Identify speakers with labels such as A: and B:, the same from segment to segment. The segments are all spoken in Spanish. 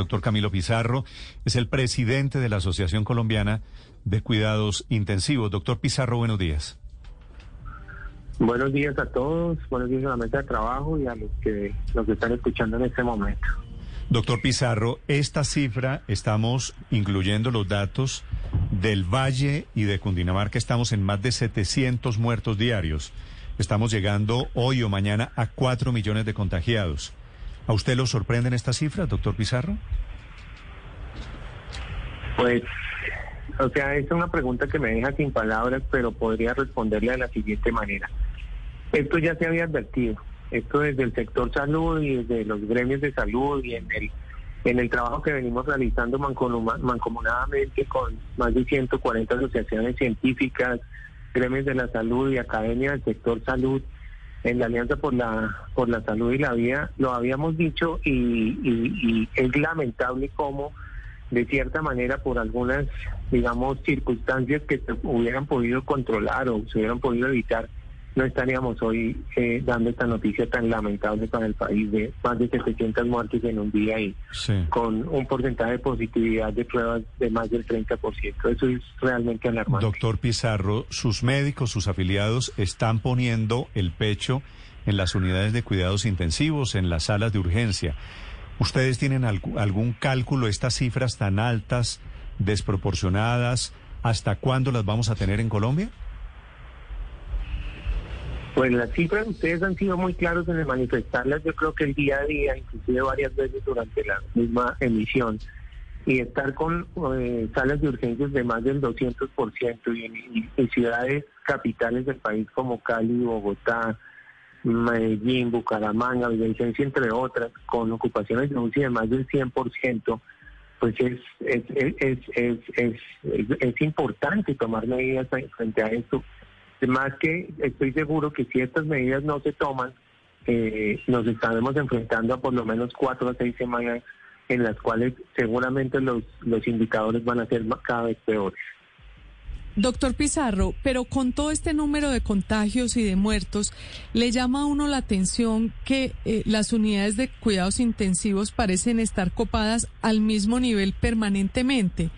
A: Doctor Camilo Pizarro es el presidente de la Asociación Colombiana de Cuidados Intensivos. Doctor Pizarro, buenos días.
B: Buenos días a todos, buenos días a la mesa de trabajo y a los que nos están escuchando en este momento.
A: Doctor Pizarro, esta cifra estamos incluyendo los datos del Valle y de Cundinamarca, estamos en más de 700 muertos diarios. Estamos llegando hoy o mañana a 4 millones de contagiados. ¿A usted lo sorprenden estas cifras, doctor Pizarro?
B: Pues, o sea, es una pregunta que me deja sin palabras, pero podría responderle de la siguiente manera. Esto ya se había advertido, esto desde el sector salud y desde los gremios de salud y en el en el trabajo que venimos realizando mancomunadamente con más de 140 asociaciones científicas, gremios de la salud y academia del sector salud, en la Alianza por la por la Salud y la Vida, lo habíamos dicho y, y es lamentable cómo de cierta manera por algunas, digamos, circunstancias que se hubieran podido controlar o se hubieran podido evitar, no estaríamos hoy eh, dando esta noticia tan lamentable para el país de más de 700 muertes en un día y con un porcentaje de positividad de pruebas de más del 30%. Eso es realmente alarmante.
A: Doctor Pizarro, sus médicos, sus afiliados están poniendo el pecho en las unidades de cuidados intensivos, en las salas de urgencia. ¿Ustedes tienen algún cálculo, estas cifras tan altas, desproporcionadas, hasta cuándo las vamos a tener en Colombia?
B: Pues las cifras ustedes han sido muy claros en manifestarlas, yo creo que el día a día, inclusive varias veces durante la misma emisión, y estar con eh, salas de urgencias de más del 200% y en, ciudades capitales del país como Cali, Bogotá, Medellín, Bucaramanga, Villavicencio, entre otras, con ocupaciones de UCI de más del 100%, pues es es, es, es, es, es importante tomar medidas frente a esto más que estoy seguro que si estas medidas no se toman, eh, nos estaremos enfrentando a por lo menos cuatro o seis semanas en las cuales seguramente los, los indicadores van a ser cada vez peores.
C: Doctor Pizarro, pero con todo este número de contagios y de muertos, ¿le llama a uno la atención que eh, las unidades de cuidados intensivos parecen estar copadas al mismo nivel permanentemente?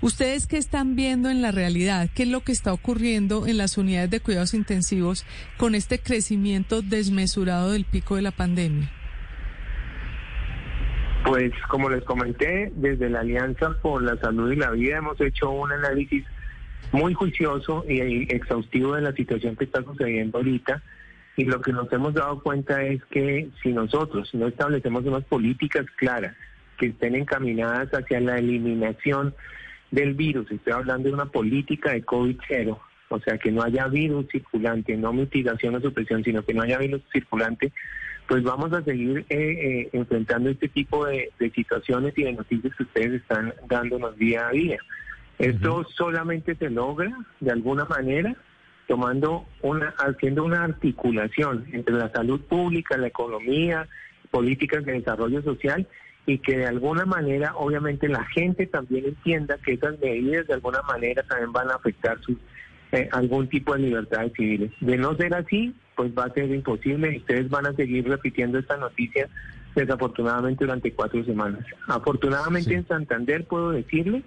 C: ¿Ustedes qué están viendo en la realidad? ¿Qué es lo que está ocurriendo en las unidades de cuidados intensivos con este crecimiento desmesurado del pico de la pandemia?
B: Pues como les comenté, desde la Alianza por la Salud y la Vida hemos hecho un análisis muy juicioso y exhaustivo de la situación que está sucediendo ahorita. Y lo que nos hemos dado cuenta es que si nosotros no establecemos unas políticas claras que estén encaminadas hacia la eliminación del virus, estoy hablando de una política de COVID-0, o sea, que no haya virus circulante, no mitigación o supresión, sino que no haya virus circulante, pues vamos a seguir eh, eh, enfrentando este tipo de, situaciones y de noticias que ustedes están dándonos día a día. Esto solamente se logra de alguna manera tomando una, haciendo una articulación entre la salud pública, la economía, políticas de desarrollo social y que de alguna manera, obviamente, la gente también entienda que esas medidas de alguna manera también van a afectar su, eh, algún tipo de libertades civiles. De no ser así, pues va a ser imposible y ustedes van a seguir repitiendo esta noticia desafortunadamente durante cuatro semanas. Afortunadamente en Santander puedo decirle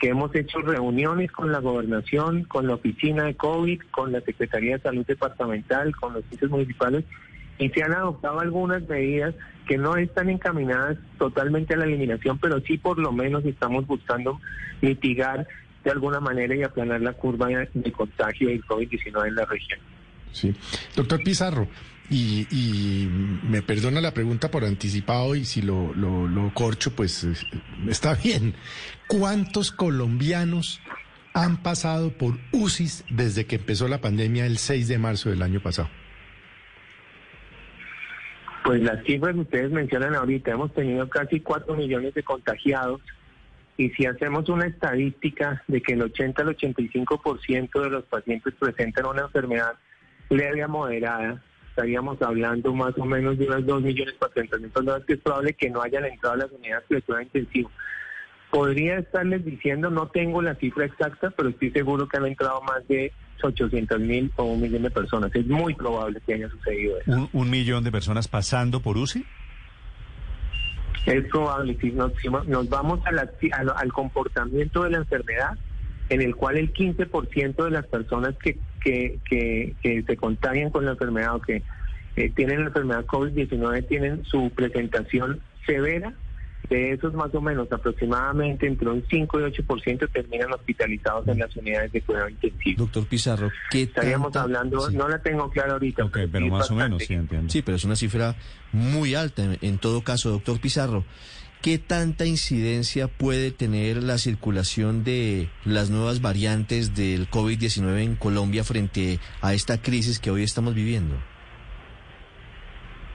B: que hemos hecho reuniones con la gobernación, con la oficina de COVID, con la Secretaría de Salud Departamental, con los sitios municipales, y se han adoptado algunas medidas que no están encaminadas totalmente a la eliminación, pero sí por lo menos estamos buscando mitigar de alguna manera y aplanar la curva de contagio del COVID-19 en la región.
D: Sí. Doctor Pizarro, y, me perdona la pregunta por anticipado y si lo, lo, corcho, pues está bien. ¿Cuántos colombianos han pasado por UCIs desde que empezó la pandemia el 6 de marzo del año pasado?
B: Pues las cifras que ustedes mencionan ahorita, hemos tenido casi 4 millones de contagiados y si hacemos una estadística de que el 80 al 85% de los pacientes presentan una enfermedad leve a moderada, estaríamos hablando más o menos de unas 2 millones 400 mil personas que es probable que no hayan entrado a las unidades de cuidado intensivo. Podría estarles diciendo, no tengo la cifra exacta, pero estoy seguro que han entrado más de 800 mil o un millón de personas. Es muy probable que haya sucedido eso.
A: ¿Un, un millón de personas pasando por UCI?
B: Es probable, si nos, si nos vamos a la- a al comportamiento de la enfermedad, en el cual el 15% de las personas que, que, que, que se contagian con la enfermedad o que eh, tienen la enfermedad COVID-19 tienen su presentación severa. De esos más o menos aproximadamente entre un 5 y 8% terminan hospitalizados en las unidades de cuidado intensivo.
E: Doctor Pizarro, ¿qué
B: Estaríamos
E: tanta-
B: hablando,
E: Sí.
B: no la tengo clara ahorita.
A: Ok, pero más o menos, sí, entiendo.
E: Sí, pero es una cifra muy alta. En, en todo caso, doctor Pizarro, ¿qué tanta incidencia puede tener la circulación de las nuevas variantes del COVID-19 en Colombia frente a esta crisis que hoy estamos viviendo?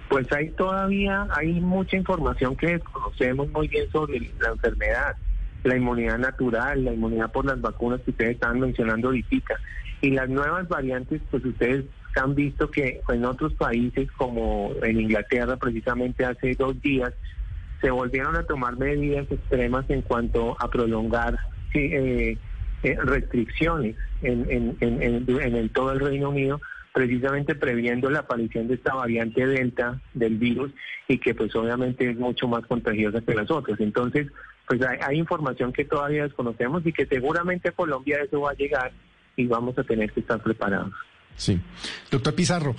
B: Pues hay todavía, hay mucha información que desconocemos muy bien sobre la enfermedad, la inmunidad natural, la inmunidad por las vacunas que ustedes estaban mencionando ahorita. Y las nuevas variantes, pues ustedes han visto que en otros países, como en Inglaterra precisamente hace dos días, se volvieron a tomar medidas extremas en cuanto a prolongar eh, eh, restricciones en, en, en, en- el todo el Reino Unido, precisamente previendo la aparición de esta variante delta del virus y que pues obviamente es mucho más contagiosa que las otras. Entonces, pues hay, información que todavía desconocemos y que seguramente Colombia eso va a llegar y vamos a tener que estar preparados.
D: Sí. Doctor Pizarro,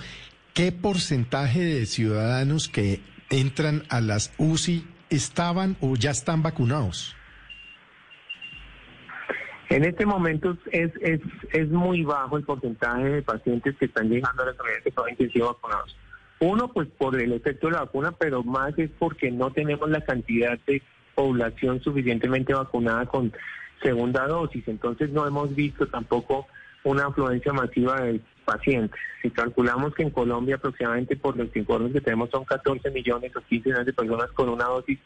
D: ¿qué porcentaje de ciudadanos que entran a las UCI estaban o ya están vacunados?
B: En este momento es, es, es muy bajo el porcentaje de pacientes que están llegando a las unidades de cuidado intensivo vacunados. Uno, pues por el efecto de la vacuna, pero más es porque no tenemos la cantidad de población suficientemente vacunada con segunda dosis. Entonces no hemos visto tampoco una afluencia masiva de pacientes. Si calculamos que en Colombia aproximadamente por los informes que tenemos son 14 millones o 15 millones de personas con una dosis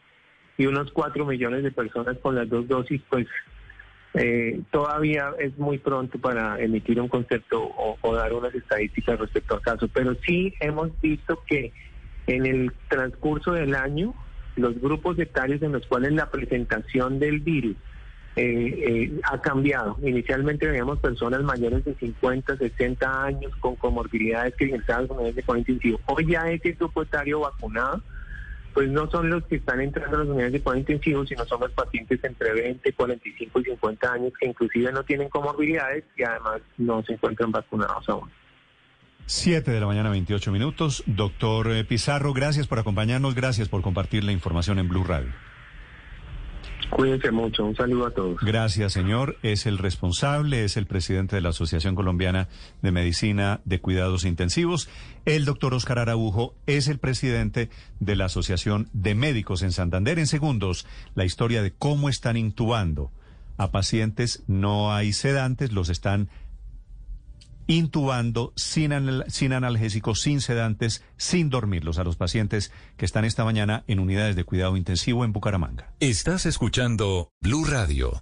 B: y unos 4 millones de personas con las dos dosis, pues eh, todavía es muy pronto para emitir un concepto o, dar unas estadísticas respecto al caso, pero sí hemos visto que en el transcurso del año los grupos etarios en los cuales la presentación del virus eh, eh, ha cambiado. Inicialmente veíamos personas mayores de 50, 60 años con comorbilidades que ingresaban con unidades de cuidado intensivo. Hoy ya ese grupo vacunado pues no son los que están entrando a las unidades de cuidado intensivo, sino son los pacientes entre 20, 45 y 50 años que inclusive no tienen comorbilidades y además no se encuentran vacunados aún.
A: 7 de la mañana, 28 minutos. Doctor eh, Pizarro, gracias por acompañarnos, gracias por compartir la información en Blue Radio.
B: Cuídense mucho, un saludo a todos.
A: Gracias, señor. Es el responsable, es el presidente de la Asociación Colombiana de Medicina de Cuidados Intensivos. El doctor Oscar Araujo es el presidente de la Asociación de Médicos en Santander. En segundos, la historia de cómo están intubando a pacientes. No hay sedantes, los están intubando sin, sin analgésicos, sin sedantes, sin dormirlos a los pacientes que están esta mañana en unidades de cuidado intensivo en Bucaramanga.
F: Estás escuchando Blue Radio.